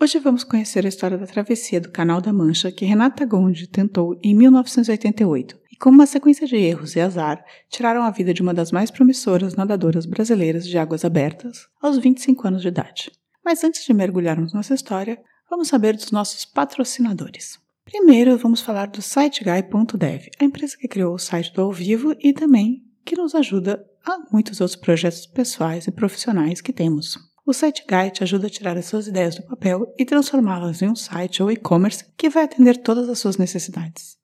Hoje vamos conhecer a história da travessia do Canal da Mancha que Renata Gondi tentou em 1988 e, como uma sequência de erros e azar, tiraram a vida de uma das mais promissoras nadadoras brasileiras de águas abertas aos 25 anos de idade. Mas antes de mergulharmos nessa história, vamos saber dos nossos patrocinadores. Primeiro, vamos falar do SiteGuy.dev, a empresa que criou o site do Ao Vivo e também que nos ajuda a muitos outros projetos pessoais e profissionais que temos. O Site Guide ajuda a tirar as suas ideias do papel e transformá-las em um site ou e-commerce que vai atender todas as suas necessidades.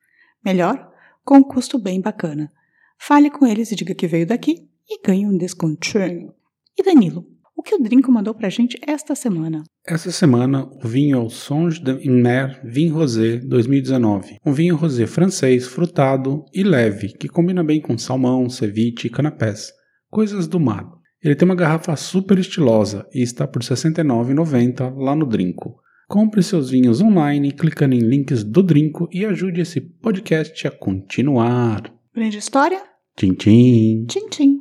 Melhor, com um custo bem bacana. Fale com eles e diga que veio daqui e ganhe um descontinho. E Danilo, o que o Drinco mandou pra gente esta semana? Essa semana, o vinho é o Songe de Mer Vin Rosé 2019. Um vinho rosé francês, frutado e leve, que combina bem com salmão, ceviche e canapés. Coisas do mar. Ele tem uma garrafa super estilosa e está por R$ 69,90 lá no Drinco. Compre seus vinhos online clicando em links do Drinco e ajude esse podcast a continuar. Brinde história? Tchim, tchim. Tchim, tchim.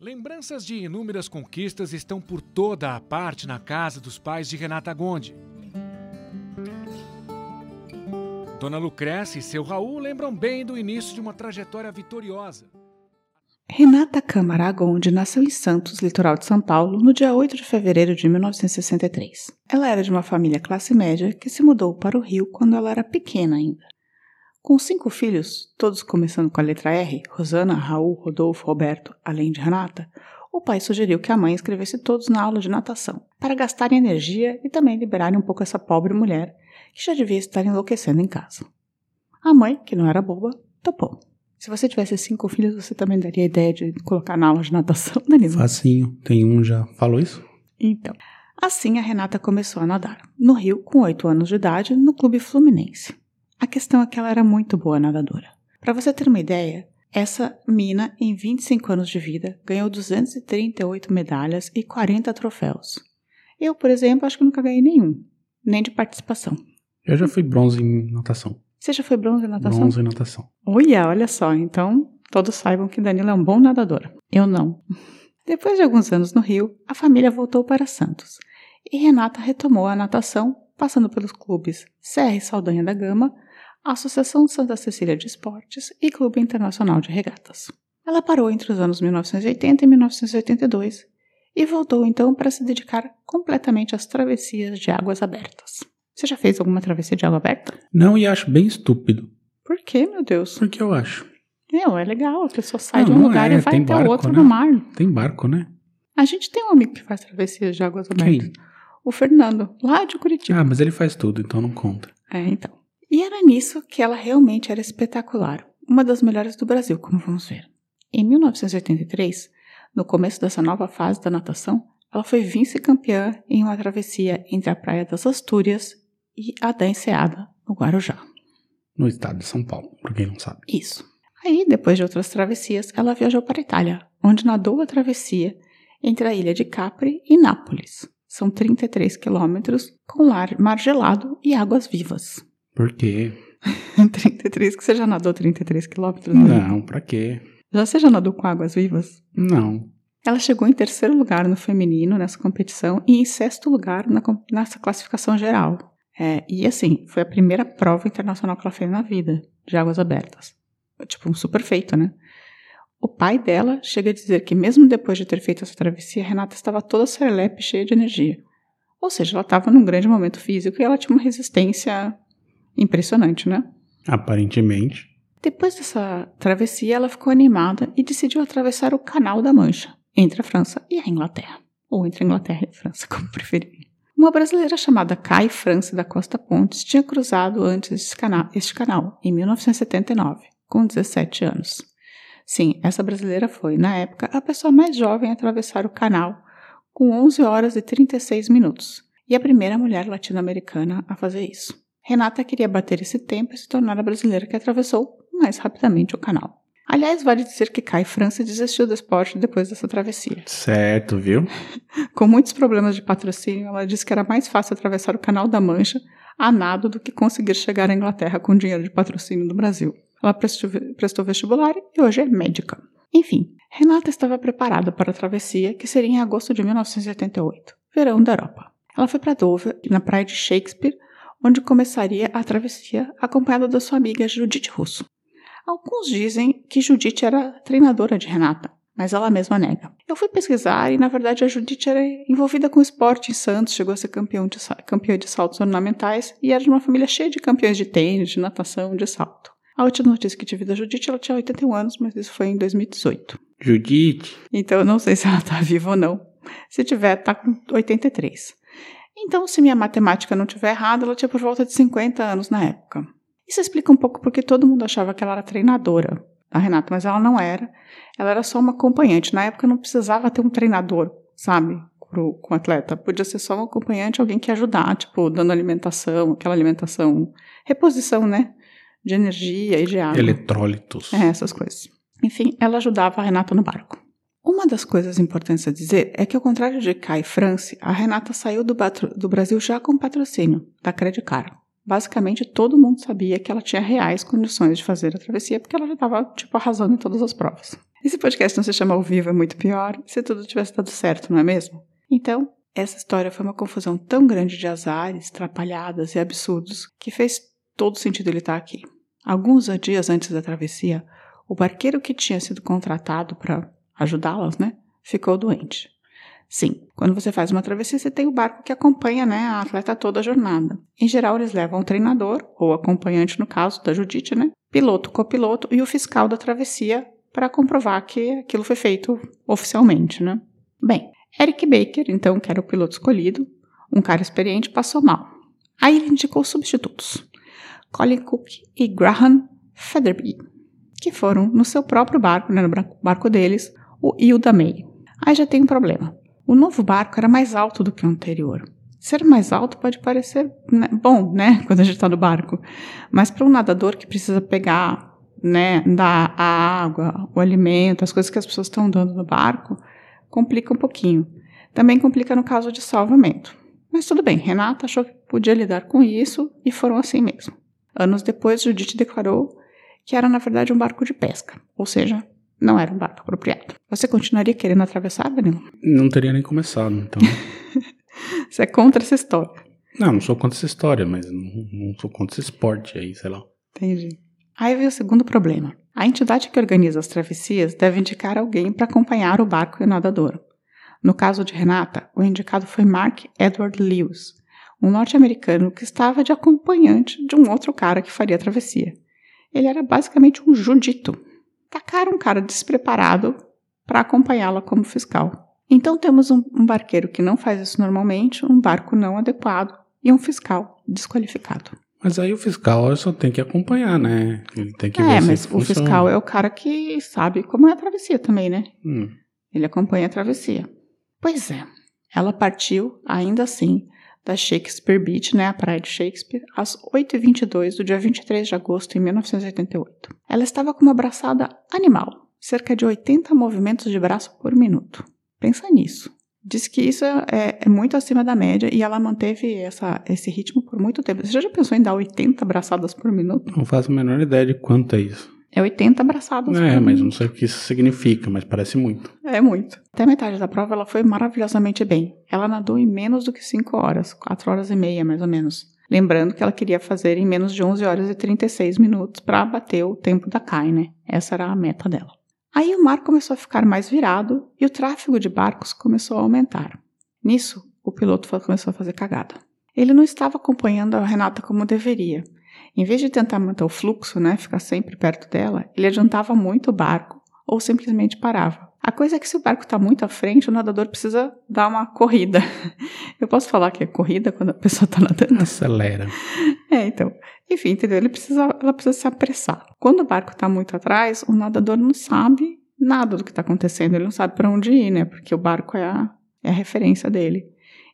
Lembranças de inúmeras conquistas estão por toda a parte na casa dos pais de Renata Gondi. Dona Lucrécia e seu Raul lembram bem do início de uma trajetória vitoriosa. Renata Câmara Gondi nasceu em Santos, litoral de São Paulo, no dia 8 de fevereiro de 1963. Ela era de uma família classe média que se mudou para o Rio quando ela era pequena ainda. Com cinco filhos, todos começando com a letra R, Rosana, Raul, Rodolfo, Roberto, além de Renata, o pai sugeriu que a mãe escrevesse todos na aula de natação, para gastarem energia e também liberarem um pouco essa pobre mulher que já devia estar enlouquecendo em casa. A mãe, que não era boba, topou. Se você tivesse cinco filhos, você também daria a ideia de colocar na aula de natação, Danilo? Facinho. Tem um já. Falou isso? Então. Assim, a Renata começou a nadar. No Rio, com oito anos de idade, no Clube Fluminense. A questão é que ela era muito boa nadadora. Para você ter uma ideia, essa mina, em 25 anos de vida, ganhou 238 medalhas e 40 troféus. Eu, por exemplo, acho que nunca ganhei nenhum, nem de participação. Eu já fui bronze em natação. Você já foi bronze em natação? Bronze em natação. Olha, olha só. Então, todos saibam que Danilo é um bom nadador. Eu não. Depois de alguns anos no Rio, a família voltou para Santos. E Renata retomou a natação, passando pelos clubes Serra e Saldanha da Gama, Associação Santa Cecília de Esportes e Clube Internacional de Regatas. Ela parou entre os anos 1980 e 1982 e voltou então para se dedicar completamente às travessias de águas abertas. Você já fez alguma travessia de água aberta? Não, e acho bem estúpido. Por que, meu Deus? Porque eu acho. Não, é legal, a pessoa sai Não, de um lugar é, e vai até barco, outro né? no mar. Tem barco, né? A gente tem um amigo que faz travessias de águas abertas. Quem? O Fernando, lá de Curitiba. Ah, mas ele faz tudo, então não conta. É, então. E era nisso que ela realmente era espetacular. Uma das melhores do Brasil, como vamos ver. Em 1983, no começo dessa nova fase da natação, ela foi vice-campeã em uma travessia entre a Praia das Astúrias e a da Enseada, no Guarujá. No estado de São Paulo, pra quem não sabe. Isso. Aí, depois de outras travessias, ela viajou para a Itália, onde nadou a travessia entre a ilha de Capri e Nápoles. São 33 quilômetros com mar gelado e águas vivas. Por quê? 33, que você já nadou 33 quilômetros? né? Não, pra quê? Já você já nadou com águas vivas? Não. Ela chegou em terceiro lugar no feminino nessa competição e em sexto lugar na nessa classificação geral. É, e assim, foi a primeira prova internacional que ela fez na vida, de águas abertas. Tipo, um super feito, né? O pai dela chega a dizer que mesmo depois de ter feito essa travessia, Renata estava toda serelepe, cheia de energia. Ou seja, ela estava num grande momento físico e ela tinha uma resistência impressionante, né? Aparentemente. Depois dessa travessia, ela ficou animada e decidiu atravessar o Canal da Mancha, entre a França e a Inglaterra. Ou entre a Inglaterra e a França, como preferir. Uma brasileira chamada Kai França da Costa Pontes tinha cruzado antes este canal, em 1979, com 17 anos. Sim, essa brasileira foi, na época, a pessoa mais jovem a atravessar o canal, com 11 horas e 36 minutos, e a primeira mulher latino-americana a fazer isso. Renata queria bater esse tempo e se tornar a brasileira que atravessou mais rapidamente o canal. Aliás, vale dizer que Kai França desistiu do esporte depois dessa travessia. Certo, viu? Com muitos problemas de patrocínio, ela disse que era mais fácil atravessar o Canal da Mancha a nado do que conseguir chegar à Inglaterra com dinheiro de patrocínio do Brasil. Ela prestou, vestibular e hoje é médica. Enfim, Renata estava preparada para a travessia, que seria em agosto de 1988, verão da Europa. Ela foi para Dover, na praia de Shakespeare, onde começaria a travessia acompanhada da sua amiga Judith Russo. Alguns dizem que Judith era treinadora de Renata, mas ela mesma nega. Eu fui pesquisar e, na verdade, a Judith era envolvida com esporte em Santos, chegou a ser campeão de, campeã de saltos ornamentais e era de uma família cheia de campeões de tênis, de natação, de salto. A última notícia que tive da Judith, ela tinha 81 anos, mas isso foi em 2018. Judith. Então eu não sei se ela tá viva ou não. Se tiver, tá com 83. Então, se minha matemática não estiver errada, ela tinha por volta de 50 anos na época. Isso explica um pouco porque todo mundo achava que ela era treinadora da Renata, mas ela não era. Ela era só uma acompanhante. Na época não precisava ter um treinador, sabe? Pro, com o atleta. Podia ser só um acompanhante, alguém que ajudar, tipo, dando alimentação, aquela alimentação, reposição, né? De energia e de água. Eletrólitos. É, essas coisas. Enfim, ela ajudava a Renata no barco. Uma das coisas importantes a dizer é que, ao contrário de Kai France, a Renata saiu do, do Brasil já com patrocínio da Credit Card. Basicamente, todo mundo sabia que ela tinha reais condições de fazer a travessia, porque ela já estava, tipo, arrasando em todas as provas. Esse podcast não se chama ao vivo, é muito pior, se tudo tivesse dado certo, não é mesmo? Então, essa história foi uma confusão tão grande de azares, trapalhadas e absurdos que fez todo sentido ele estar aqui. Alguns dias antes da travessia, o barqueiro que tinha sido contratado para ajudá-las, né, ficou doente. Sim, quando você faz uma travessia, você tem o barco que acompanha né, a atleta toda a jornada. Em geral, eles levam um treinador, ou acompanhante no caso da Judite, né? Piloto, copiloto e o fiscal da travessia para comprovar que aquilo foi feito oficialmente, né? Bem, Eric Baker, então, que era o piloto escolhido, um cara experiente, passou mal. Aí ele indicou substitutos: Colin Cook e Graham Featherby, que foram no seu próprio barco, né, no barco deles, o Hilda May. Aí já tem um problema. O novo barco era mais alto do que o anterior. Ser mais alto pode parecer né, bom, né, quando a gente está no barco, mas para um nadador que precisa pegar, né, dar a água, o alimento, as coisas que as pessoas estão dando no barco, complica um pouquinho. Também complica no caso de salvamento. Mas tudo bem, Renata achou que podia lidar com isso e foram assim mesmo. Anos depois, Judith declarou que era na verdade um barco de pesca, ou seja, não era um barco apropriado. Você continuaria querendo atravessar, Danilo? Não teria nem começado, então. Você é contra essa história? Não, não sou contra essa história, mas não, não sou contra esse esporte aí, sei lá. Entendi. Aí vem o segundo problema. A entidade que organiza as travessias deve indicar alguém para acompanhar o barco e o nadador. No caso de Renata, o indicado foi Mark Edward Lewis, um norte-americano que estava de acompanhante de um outro cara que faria a travessia. Ele era basicamente um judito, tacaram um cara despreparado para acompanhá-la como fiscal. Então temos um, um barqueiro que não faz isso normalmente, um barco não adequado e um fiscal desqualificado. Mas aí o fiscal só tem que acompanhar, né? Ele tem que é, ver mas se o fiscal é o cara que sabe como é a travessia também, né? Hum. Ele acompanha a travessia. Pois é, ela partiu, ainda assim, da Shakespeare Beach, né, a praia de Shakespeare, às 8h22 do dia 23 de agosto de 1988. Ela estava com uma braçada animal, cerca de 80 movimentos de braço por minuto. Pensa nisso. Diz que isso é, é, muito acima da média e ela manteve essa, esse ritmo por muito tempo. Você já pensou em dar 80 braçadas por minuto? Não faço a menor ideia de quanto é isso. É 80 braçadas É, por mas não sei o que isso significa, mas parece muito. É muito. Até metade da prova ela foi maravilhosamente bem. Ela nadou em menos do que 5 horas, 4 horas e meia mais ou menos. Lembrando que ela queria fazer em menos de 11 horas e 36 minutos para bater o tempo da Kai, né? Essa era a meta dela. Aí o mar começou a ficar mais virado e o tráfego de barcos começou a aumentar. Nisso, o piloto começou a fazer cagada. Ele não estava acompanhando a Renata como deveria. Em vez de tentar manter o fluxo, né, ficar sempre perto dela, ele adiantava muito o barco ou simplesmente parava. A coisa é que se o barco está muito à frente, o nadador precisa dar uma corrida. Eu posso falar que é corrida quando a pessoa está nadando? Acelera. É, então. Enfim, entendeu? Ele precisa, ela precisa se apressar. Quando o barco está muito atrás, o nadador não sabe nada do que está acontecendo. Ele não sabe para onde ir, né? Porque o barco é a, é a referência dele.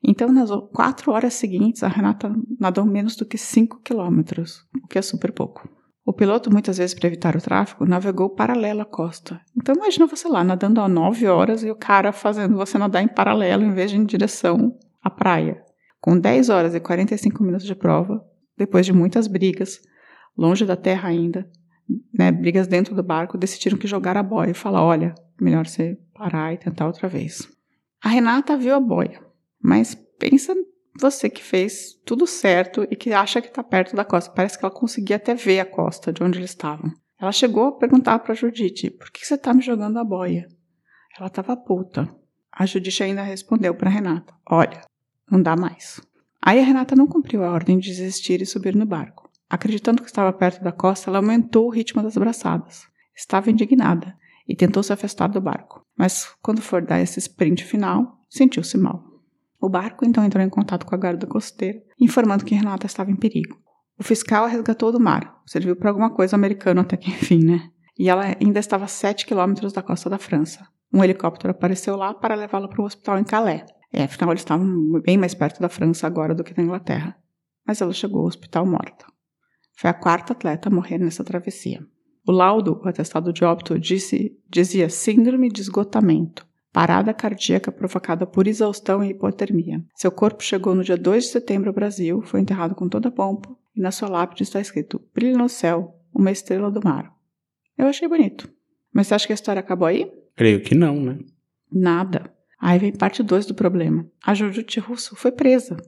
Então, nas quatro horas seguintes, a Renata nadou menos do que 5 quilômetros, o que é super pouco. O piloto, muitas vezes para evitar o tráfego, navegou paralelo à costa. Então, imagina você lá nadando a 9 horas e o cara fazendo você nadar em paralelo em vez de em direção à praia. Com 10 horas e 45 minutos de prova, depois de muitas brigas, longe da terra ainda, né, brigas dentro do barco, decidiram que jogar a boia e falar: olha, melhor você parar e tentar outra vez. A Renata viu a boia, mas pensa você que fez tudo certo e que acha que está perto da costa. Parece que ela conseguia até ver a costa de onde eles estavam. Ela chegou a perguntar para Judite: por que você está me jogando a boia? Ela estava puta. A Judite ainda respondeu para Renata: olha, não dá mais. Aí a Renata não cumpriu a ordem de desistir e subir no barco. Acreditando que estava perto da costa, ela aumentou o ritmo das braçadas. Estava indignada e tentou se afastar do barco. Mas quando for dar esse sprint final, sentiu-se mal. O barco então entrou em contato com a guarda costeira, informando que Renata estava em perigo. O fiscal a resgatou do mar, serviu para alguma coisa americano até que enfim, né? E ela ainda estava a 7 quilômetros da costa da França. Um helicóptero apareceu lá para levá-la para um hospital em Calais. É, afinal, eles estavam bem mais perto da França agora do que da Inglaterra. Mas ela chegou ao hospital morta. Foi a quarta atleta a morrer nessa travessia. O laudo, o atestado de óbito, disse, dizia síndrome de esgotamento, parada cardíaca provocada por exaustão e hipotermia. Seu corpo chegou no dia 2 de setembro ao Brasil, foi enterrado com toda a pompa, e na sua lápide está escrito: Brilha no céu, uma estrela do mar. Eu achei bonito. Mas você acha que a história acabou aí? Creio que não, né? Nada. Aí vem parte 2 do problema. A Jujute Russo foi presa,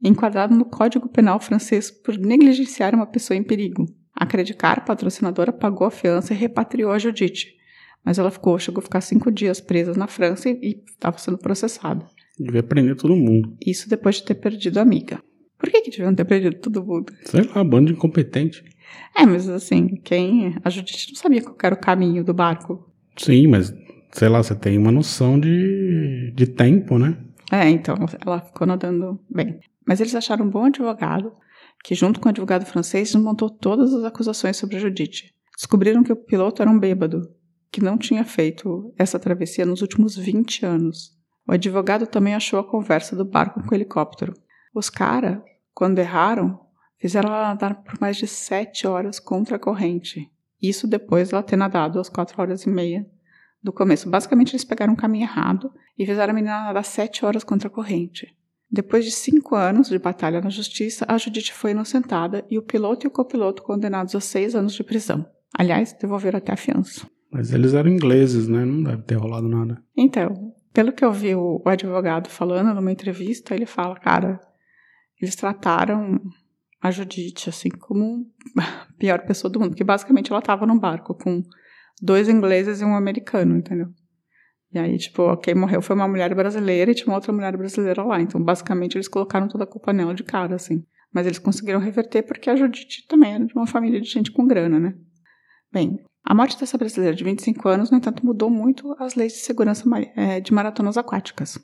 enquadrada no Código Penal francês por negligenciar uma pessoa em perigo. A Credicar, patrocinadora, pagou a fiança e repatriou a Judite. Mas ela ficou, chegou a ficar cinco dias presa na França e estava sendo processada. Devia prender todo mundo. Isso depois de ter perdido a amiga. Por que, que deviam ter perdido todo mundo? Sei lá, bando de incompetente. É, mas assim, quem. A Judite não sabia qual era o caminho do barco. Sim, mas sei lá, você tem uma noção de, de tempo, né? É, então, ela ficou nadando bem. Mas eles acharam um bom advogado que, junto com o advogado francês, desmontou todas as acusações sobre a Judite. Descobriram que o piloto era um bêbado, que não tinha feito essa travessia nos últimos 20 anos. O advogado também achou a conversa do barco com o helicóptero. Os caras, quando erraram, fizeram ela nadar por mais de 7 horas contra a corrente. Isso depois dela ter nadado às 4 horas e meia do começo. Basicamente, eles pegaram um caminho errado e fizeram a menina nadar 7 horas contra a corrente. Depois de cinco anos de batalha na justiça, a Judite foi inocentada e o piloto e o copiloto condenados a seis anos de prisão. Aliás, devolveram até a fiança. Mas eles eram ingleses, né? Não deve ter rolado nada. Então, pelo que eu vi o, advogado falando numa entrevista, ele fala, cara, eles trataram a Judite assim como a pior pessoa do mundo, porque basicamente ela estava num barco com dois ingleses e um americano, entendeu? E aí, tipo, quem morreu foi uma mulher brasileira e tinha uma outra mulher brasileira lá. Então, basicamente, eles colocaram toda a culpa nela de cara, assim. Mas eles conseguiram reverter porque a Judite também era de uma família de gente com grana, né? Bem, a morte dessa brasileira de 25 anos, no entanto, mudou muito as leis de segurança de maratonas aquáticas.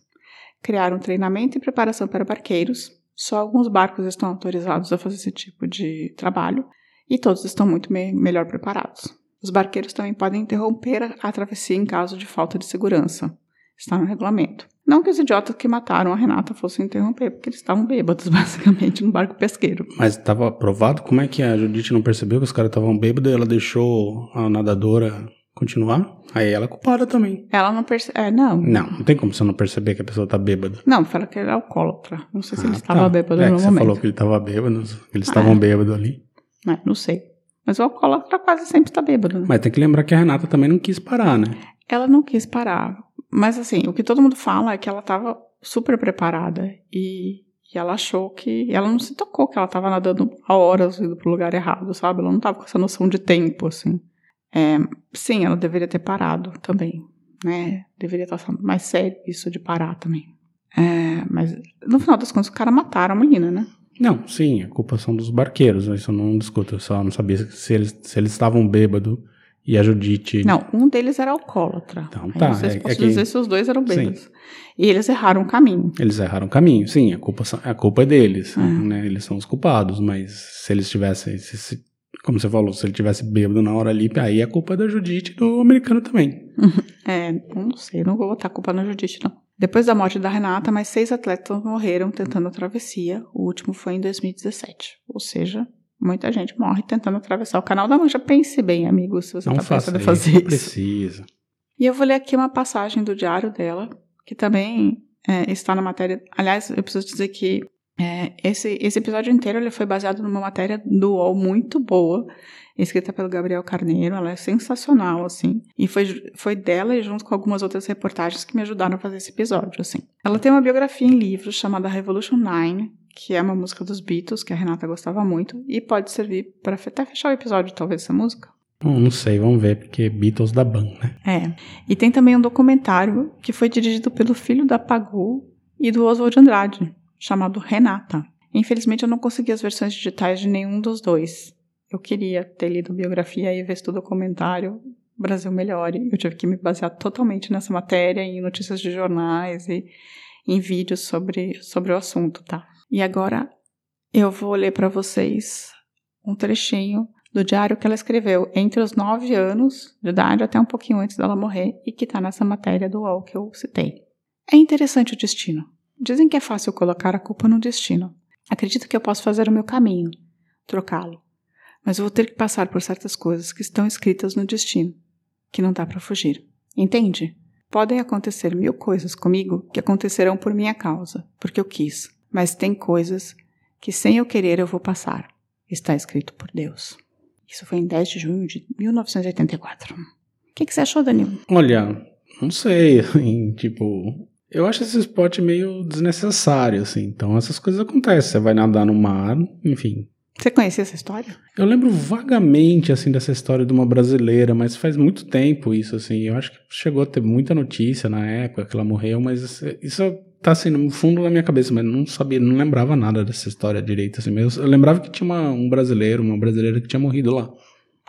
Criaram treinamento e preparação para barqueiros. Só alguns barcos estão autorizados a fazer esse tipo de trabalho e todos estão muito me melhor preparados. Os barqueiros também podem interromper a travessia em caso de falta de segurança. Está no regulamento. Não que os idiotas que mataram a Renata fossem interromper, porque eles estavam bêbados, basicamente, no barco pesqueiro. Mas estava aprovado? Como é que a Judite não percebeu que os caras estavam bêbados e ela deixou a nadadora continuar? Aí ela é culpada também. Ela não percebeu. É, não. Não, não tem como você não perceber que a pessoa tá bêbada. Não, fala que ele é alcoólatra. Não sei se Ah, ele estava tá. bêbado é, no que momento. Você falou que ele estava bêbado, eles estavam Ah. bêbados ali. É, não sei. Mas o alcoólatra quase sempre está bêbado. né? Mas tem que lembrar que a Renata também não quis parar, né? Ela não quis parar. Mas assim, o que todo mundo fala é que ela estava super preparada e, e ela achou que. Ela não se tocou que ela estava nadando a horas indo pro lugar errado, sabe? Ela não estava com essa noção de tempo, assim. É, sim, ela deveria ter parado também, né? Deveria estar mais sério isso de parar também. É, mas no final das contas, o cara mataram a menina, né? Não, sim, a culpa são dos barqueiros, isso eu não discuto, eu só não sabia se eles, se eles estavam bêbados e a Judite... Não, um deles era alcoólatra. Então Aí tá, Não sei se é- é posso que- dizer se os dois eram Sim. bêbados. E eles erraram o caminho. Eles erraram o caminho, sim, a culpa, a culpa é deles, É. né? Eles são os culpados, mas se eles tivessem, se- se- como você falou, se ele tivesse bêbado na hora ali, aí a culpa é da Judite e do americano também. É, não sei, não vou botar a culpa na Judite, não. Depois da morte da Renata, mais seis atletas morreram tentando a travessia. O último foi em 2017. Ou seja, muita gente morre tentando atravessar o Canal da Mancha. Pense bem, amigo, se você está pensando em fazer isso. precisa. E eu vou ler aqui uma passagem do diário dela, que também é, está na matéria. Aliás, eu preciso dizer que é, esse, esse episódio inteiro ele foi baseado numa matéria do UOL muito boa, escrita pelo Gabriel Carneiro. Ela é sensacional, assim. E foi, foi dela e junto com algumas outras reportagens que me ajudaram a fazer esse episódio, assim. Ela tem uma biografia em livro chamada Revolution Nine, que é uma música dos Beatles, que a Renata gostava muito, e pode servir para até fechar o episódio, talvez, essa música. Hum, não sei, vamos ver, porque Beatles da Ban, né? É. E tem também um documentário que foi dirigido pelo filho da Pagu e do Oswald Andrade, chamado Renata. Infelizmente eu não consegui as versões digitais de nenhum dos dois. Eu queria ter lido biografia e visto o documentário Brasil Melhore. Eu tive que me basear totalmente nessa matéria, em notícias de jornais e em vídeos sobre, sobre o assunto, tá? E agora eu vou ler para vocês um trechinho do diário que ela escreveu entre os nove anos de idade até um pouquinho antes dela morrer e que está nessa matéria do UOL que eu citei. É interessante o destino. Dizem que é fácil colocar a culpa no destino. Acredito que eu posso fazer o meu caminho, trocá-lo. Mas vou ter que passar por certas coisas que estão escritas no destino, que não dá para fugir. Entende? Podem acontecer mil coisas comigo que acontecerão por minha causa, porque eu quis. Mas tem coisas que sem eu querer eu vou passar. Está escrito por Deus. Isso foi em 10 de junho de 1984. O que, que você achou, Danilo? Olha, não sei, assim, tipo. Eu acho esse esporte meio desnecessário, assim. Então essas coisas acontecem. Você vai nadar no mar, enfim. Você conhecia essa história? Eu lembro vagamente, assim, dessa história de uma brasileira, mas faz muito tempo isso, assim. Eu acho que chegou a ter muita notícia na época que ela morreu, mas isso, isso tá, assim, no fundo da minha cabeça, mas não sabia, não lembrava nada dessa história direito, assim. Mas eu lembrava que tinha uma, um brasileiro, uma brasileira que tinha morrido lá.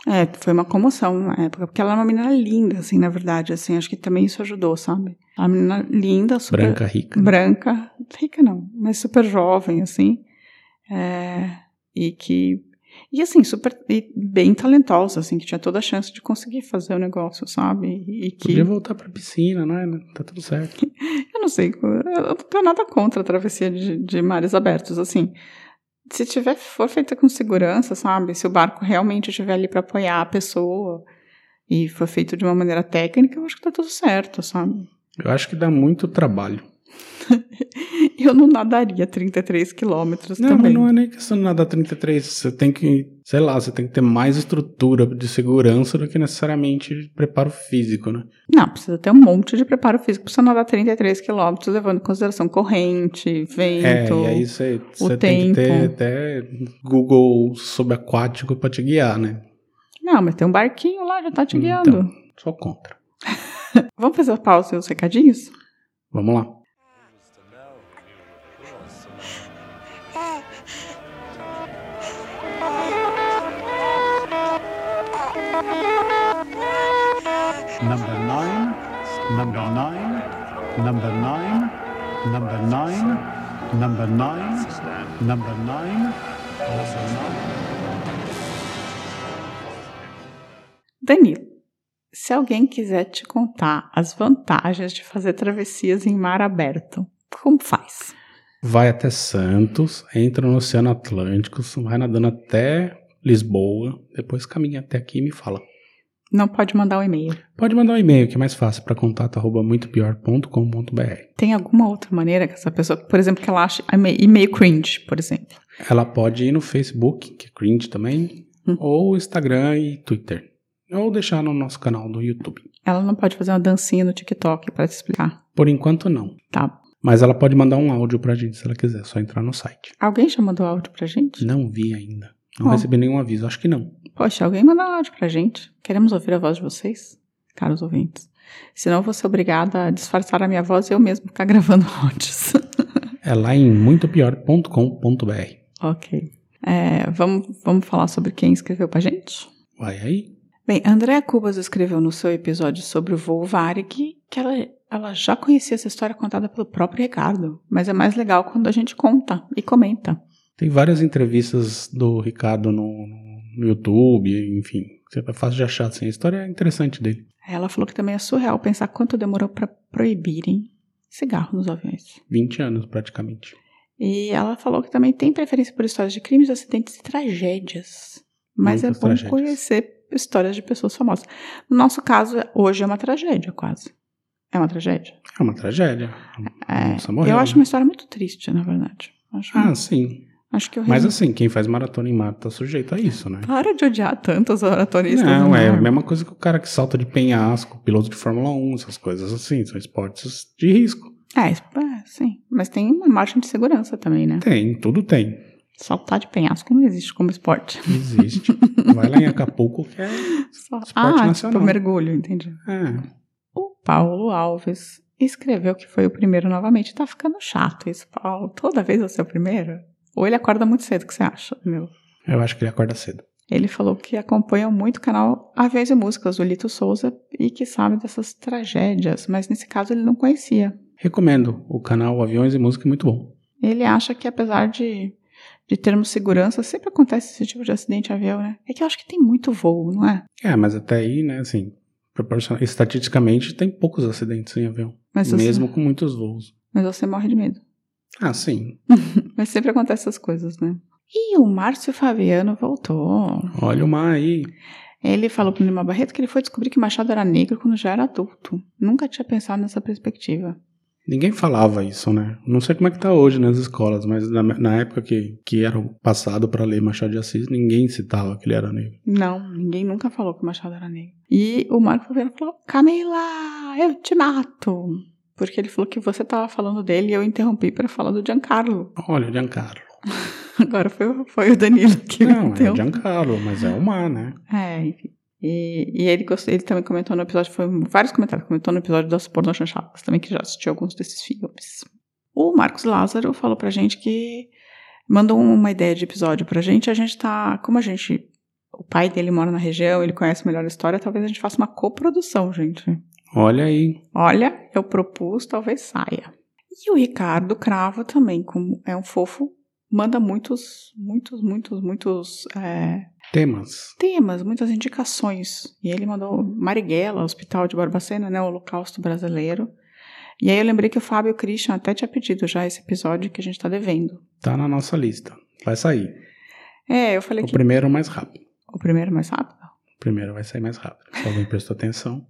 É, foi uma comoção na época, porque ela é uma menina linda, assim, na verdade, assim, acho que também isso ajudou, sabe? Uma menina linda, super... Branca, rica. Branca, rica não, mas super jovem, assim, é, e que... E assim, super, e bem talentosa, assim, que tinha toda a chance de conseguir fazer o negócio, sabe? E que... Podia voltar pra piscina, né? Tá tudo certo. Eu não sei, eu não tenho nada contra a travessia de, de mares abertos, assim. Se tiver, for feita com segurança, sabe? Se o barco realmente estiver ali para apoiar a pessoa e for feito de uma maneira técnica, eu acho que tá tudo certo, sabe? Eu acho que dá muito trabalho. Eu não nadaria 33 quilômetros Não, também. mas não é nem questão de nadar 33. Você tem que, sei lá, você tem que ter mais estrutura de segurança do que necessariamente preparo físico, né? Não, precisa ter um monte de preparo físico para você nadar 33 quilômetros, levando em consideração corrente, vento. É, e aí você, o você tem que ter tempo. até Google subaquático pra te guiar, né? Não, mas tem um barquinho lá, já tá te guiando. Então, só contra. Vamos fazer a pausa e os recadinhos? Vamos lá. Number nine, number nine, number nine, number nine, number nine, number nine. Danilo, se alguém quiser te contar as vantagens de fazer travessias em mar aberto, como faz? Vai até Santos, entra no Oceano Atlântico, vai nadando até Lisboa, depois caminha até aqui e me fala. Não pode mandar um e-mail. Pode mandar um e-mail que é mais fácil para contato arroba muitopior.com.br. Tem alguma outra maneira que essa pessoa, por exemplo, que ela ache e-mail e-mail cringe, por exemplo? Ela pode ir no Facebook, que é cringe também, Hum. ou Instagram e Twitter. Ou deixar no nosso canal do YouTube. Ela não pode fazer uma dancinha no TikTok para te explicar. Por enquanto, não. Tá. Mas ela pode mandar um áudio pra gente se ela quiser, é só entrar no site. Alguém já mandou áudio pra gente? Não vi ainda. Não Ó. recebi nenhum aviso, acho que não. Poxa, alguém manda um áudio pra gente. Queremos ouvir a voz de vocês, caros ouvintes. Senão eu vou ser obrigada a disfarçar a minha voz e eu mesmo ficar gravando áudios. É lá em muitopior.com.br. ok. É, vamos, vamos falar sobre quem escreveu pra gente? Vai aí. Bem, Andréa Cubas escreveu no seu episódio sobre o voo Varig que ela, ela já conhecia essa história contada pelo próprio Ricardo, mas é mais legal quando a gente conta e comenta. Tem várias entrevistas do Ricardo no, no YouTube, enfim. É fácil de achar, assim. A história é interessante dele. Ela falou que também é surreal pensar quanto demorou para proibirem cigarro nos aviões. 20 anos, praticamente. E ela falou que também tem preferência por histórias de crimes, acidentes e tragédias. Mas Muitas é bom tragédias. conhecer histórias de pessoas famosas. No nosso caso, hoje é uma tragédia, quase. É uma tragédia. É uma tragédia. É, morreu, eu acho né? uma história muito triste, na verdade. Acho, Ah, sim. Acho que eu Mas assim, quem faz maratona em mar tá sujeito a isso, né? Para de odiar tantos oratoristas. Não, do é a mesma coisa que o cara que salta de penhasco, piloto de Fórmula 1, essas coisas assim, são esportes de risco. É, é, sim. Mas tem uma margem de segurança também, né? Tem, tudo tem. Saltar de penhasco não existe como esporte. Existe. Vai lá em Acapulco que é Só- esporte ah, nacional. tipo mergulho, entendi. É. O Paulo Alves escreveu que foi o primeiro novamente. Tá ficando chato isso, Paulo. Toda vez você é o primeiro? Ou ele acorda muito cedo, o que você acha, meu? Eu acho que ele acorda cedo. Ele falou que acompanha muito o canal Aviões e Músicas do Lito Souza e que sabe dessas tragédias, mas nesse caso ele não conhecia. Recomendo. O canal Aviões e Música é muito bom. Ele acha que apesar de, de termos segurança, sempre acontece esse tipo de acidente de avião, né? É que eu acho que tem muito voo, não é? É, mas até aí, né, assim, estatisticamente tem poucos acidentes em avião. Mas você- mesmo com muitos voos. Mas você morre de medo. Ah, sim. Mas sempre acontece essas coisas, né? E o Márcio Fabiano voltou. Olha o mar aí. Ele falou pro Lima Barreto que ele foi descobrir que Machado era negro quando já era adulto. Nunca tinha pensado nessa perspectiva. Ninguém falava isso, né? Não sei como é que tá hoje nas escolas, mas na, na época que, que era o passado para ler Machado de Assis, ninguém citava que ele era negro. Não, ninguém nunca falou que Machado era negro. E o Marco Fabiano falou: Camila, eu te mato. Porque ele falou que você tava falando dele e eu interrompi para falar do Giancarlo. Olha, o Giancarlo. Agora foi, foi o Danilo que Não, é o Giancarlo, mas é o mar, né? É, enfim. E, e ele, gost- ele também comentou no episódio, foi vários comentários, comentou no episódio das porno chanchadas, também que já assistiu alguns desses filmes. O Marcos Lázaro falou pra gente que mandou uma ideia de episódio pra gente. A gente tá, como a gente, o pai dele mora na região, ele conhece melhor a história, talvez a gente faça uma coprodução, gente. Olha aí. Olha, eu propus, talvez saia. E o Ricardo Cravo também, como é um fofo, manda muitos, muitos, muitos, muitos é, Temas. temas, muitas indicações. E ele mandou Marighella, Hospital de Barbacena, né, o Holocausto Brasileiro. E aí eu lembrei que o Fábio o Christian até tinha pedido já esse episódio que a gente tá devendo. Tá na nossa lista. Vai sair. É, eu falei O que primeiro mais rápido. o primeiro mais rápido, O primeiro vai sair mais rápido. Se alguém prestou atenção.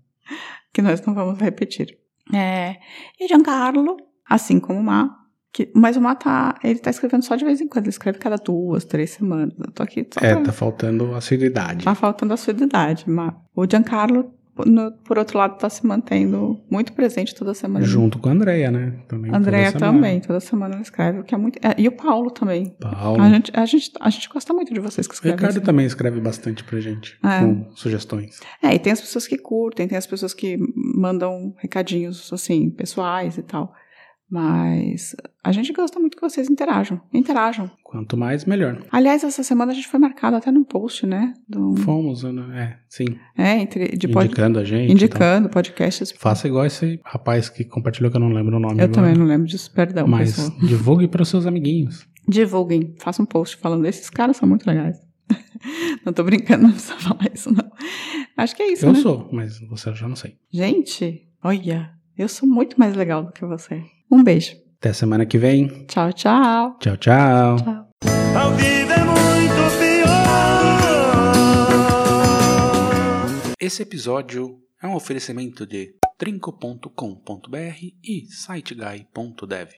que nós não vamos repetir. É, e Giancarlo, assim como o Má, que, mas o Má tá, ele tá escrevendo só de vez em quando, ele escreve cada duas, três semanas. Eu tô aqui só É, pra- tá faltando assiduidade. Tá faltando a sua idade, mas o Giancarlo, no- por outro lado, tá se mantendo muito presente toda semana. Junto com a Andrea, né? Também Andrea toda também, toda semana ela escreve, o que é muito. é, e o Paulo também. Paulo. A gente, a, gente, a gente gosta muito de vocês que O escrevem. Ricardo assim. também escreve bastante pra gente. É. Com sugestões. É, e tem as pessoas que curtem, tem as pessoas que mandam recadinhos, assim, pessoais e tal. Mas a gente gosta muito que vocês interajam. Interajam. Quanto mais, melhor. Aliás, essa semana a gente foi marcado até num post, né? Do, Fomos, né? É, sim. é, entre, de pod- Indicando a gente. indicando podcasts. então. Faça igual esse rapaz que compartilhou, que eu não lembro o nome Eu agora. também não lembro disso, perdão, Mas pessoal. divulgue para os seus amiguinhos. Divulguem, faça um post falando, esses caras são muito legais. não tô brincando, não precisa falar isso, não. Acho que é isso, eu né? sou, mas você já não sei. Gente, olha, eu sou muito mais legal do que você. Um beijo. Até semana que vem. Tchau, tchau. Tchau, tchau. Tchau. É muito pior. Esse episódio é um oferecimento de trinco.com.br e siteguy.dev.